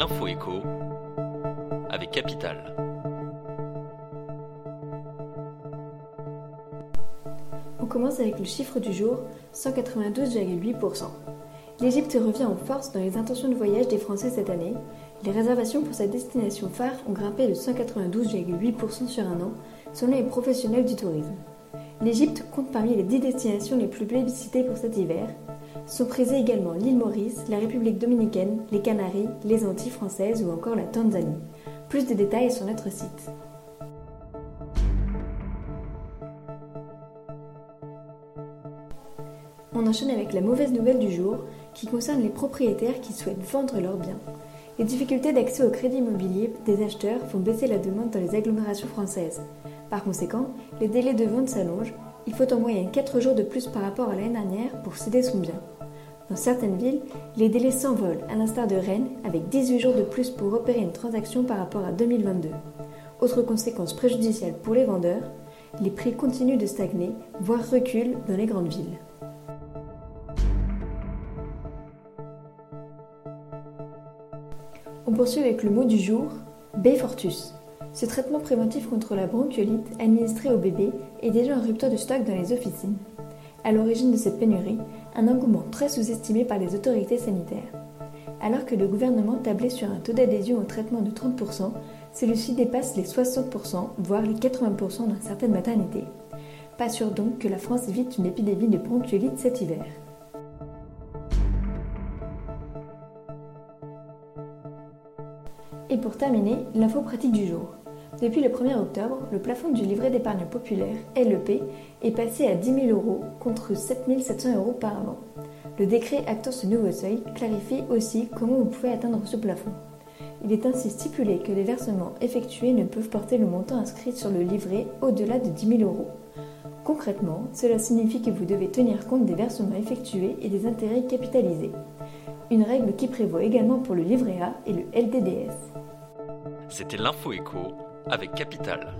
l'info écho avec Capital. On commence avec le chiffre du jour, 192,8%. L'Égypte revient en force dans les intentions de voyage des Français cette année. Les réservations pour sa destination phare ont grimpé de 192,8% sur un an, selon les professionnels du tourisme. L'Égypte compte parmi les 10 destinations les plus plébiscitées pour cet hiver, sont prisées également l'île Maurice, la République dominicaine, les Canaries, les Antilles françaises ou encore la Tanzanie. Plus de détails sur notre site. On enchaîne avec la mauvaise nouvelle du jour qui concerne les propriétaires qui souhaitent vendre leurs biens. Les difficultés d'accès au crédit immobilier des acheteurs font baisser la demande dans les agglomérations françaises. Par conséquent, les délais de vente s'allongent. Il faut en moyenne 4 jours de plus par rapport à l'année dernière pour céder son bien. Dans certaines villes, les délais s'envolent, à l'instar de Rennes, avec 18 jours de plus pour opérer une transaction par rapport à 2022. Autre conséquence préjudicielle pour les vendeurs, les prix continuent de stagner, voire reculent dans les grandes villes. On poursuit avec le mot du jour, B-Fortus. Ce traitement préventif contre la bronchiolite administré au bébé est déjà en rupture de stock dans les officines. À l'origine de cette pénurie, un engouement très sous-estimé par les autorités sanitaires. Alors que le gouvernement tablait sur un taux d'adhésion au traitement de 30%, celui-ci dépasse les 60%, voire les 80% dans certaines maternités. Pas sûr donc que la France évite une épidémie de bronchiolite cet hiver. Et pour terminer, l'info pratique du jour. Depuis le 1er octobre, le plafond du livret d'épargne populaire, LEP, est passé à 10 000 euros contre 7 700 euros par an. Le décret actant ce nouveau seuil clarifie aussi comment vous pouvez atteindre ce plafond. Il est ainsi stipulé que les versements effectués ne peuvent porter le montant inscrit sur le livret au-delà de 10 000 euros. Concrètement, cela signifie que vous devez tenir compte des versements effectués et des intérêts capitalisés. Une règle qui prévoit également pour le livret A et le LDDS. C'était l'info écho avec Capital.